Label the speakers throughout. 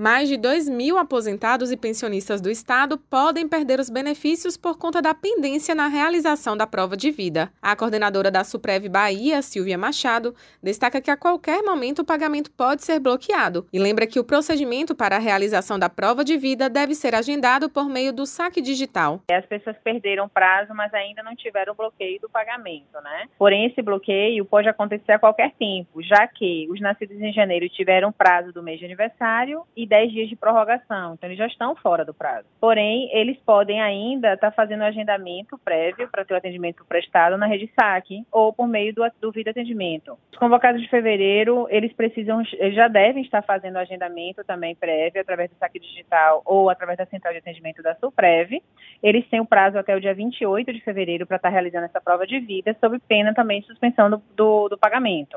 Speaker 1: Mais de 2 mil aposentados e pensionistas do Estado podem perder os benefícios por conta da pendência na realização da prova de vida. A coordenadora da Suprev Bahia, Silvia Machado, destaca que a qualquer momento o pagamento pode ser bloqueado e lembra que o procedimento para a realização da prova de vida deve ser agendado por meio do saque digital.
Speaker 2: As pessoas perderam prazo, mas ainda não tiveram bloqueio do pagamento, né? Porém, esse bloqueio pode acontecer a qualquer tempo, já que os nascidos em janeiro tiveram prazo do mês de aniversário e 10 dias de prorrogação, então eles já estão fora do prazo. Porém, eles podem ainda estar tá fazendo o agendamento prévio para ter o atendimento prestado na rede saque ou por meio do, do atendimento. Os convocados de fevereiro, eles precisam, eles já devem estar fazendo agendamento também prévio através do saque digital ou através da central de atendimento da Suprev. Eles têm o prazo até o dia 28 de fevereiro para estar tá realizando essa prova de vida, sob pena também de suspensão do, do, do pagamento,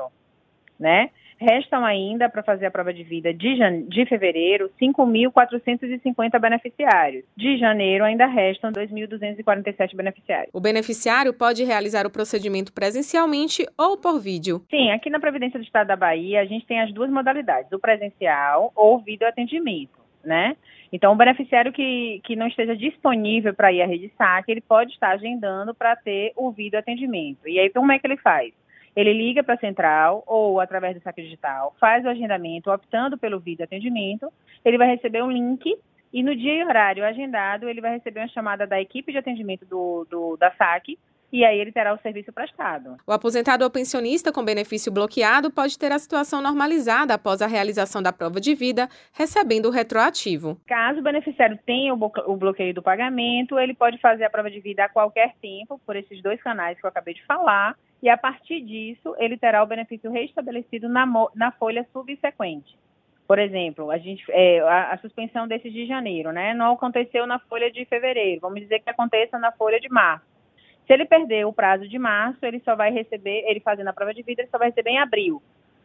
Speaker 2: né? Restam ainda, para fazer a prova de vida de, de fevereiro, 5.450 beneficiários. De janeiro, ainda restam 2.247 beneficiários.
Speaker 1: O beneficiário pode realizar o procedimento presencialmente ou por vídeo?
Speaker 2: Sim, aqui na Previdência do Estado da Bahia, a gente tem as duas modalidades, o presencial ou o videoatendimento, né? Então, o beneficiário que, que não esteja disponível para ir à rede saque, ele pode estar agendando para ter o videoatendimento. E aí, como é que ele faz? Ele liga para a central ou através do saque digital, faz o agendamento, optando pelo vídeo atendimento, ele vai receber um link e no dia e horário agendado ele vai receber uma chamada da equipe de atendimento do, do da saque e aí ele terá o serviço prestado.
Speaker 1: O aposentado ou pensionista com benefício bloqueado pode ter a situação normalizada após a realização da prova de vida, recebendo o retroativo.
Speaker 2: Caso o beneficiário tenha o bloqueio do pagamento, ele pode fazer a prova de vida a qualquer tempo, por esses dois canais que eu acabei de falar, e a partir disso ele terá o benefício restabelecido na, na folha subsequente. Por exemplo, a, gente, é, a, a, suspensão desse de janeiro, né? Não aconteceu na folha de fevereiro. Vamos dizer que aconteça na folha de março. Se ele perder o prazo de março, ele só vai receber, ele fazendo a prova de vida, ele só vai receber em abril.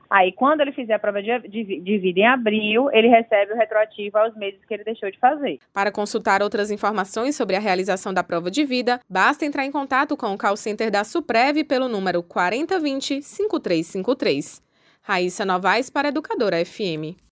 Speaker 2: Aí, quando ele fizer a prova de, de, de, vida em abril, ele recebe o retroativo aos meses que ele deixou de fazer.
Speaker 1: Para consultar outras informações sobre a realização da prova de vida, basta entrar em contato com o call center da Suprev pelo número 4020-5353. Raíssa Novaes para Educadora FM.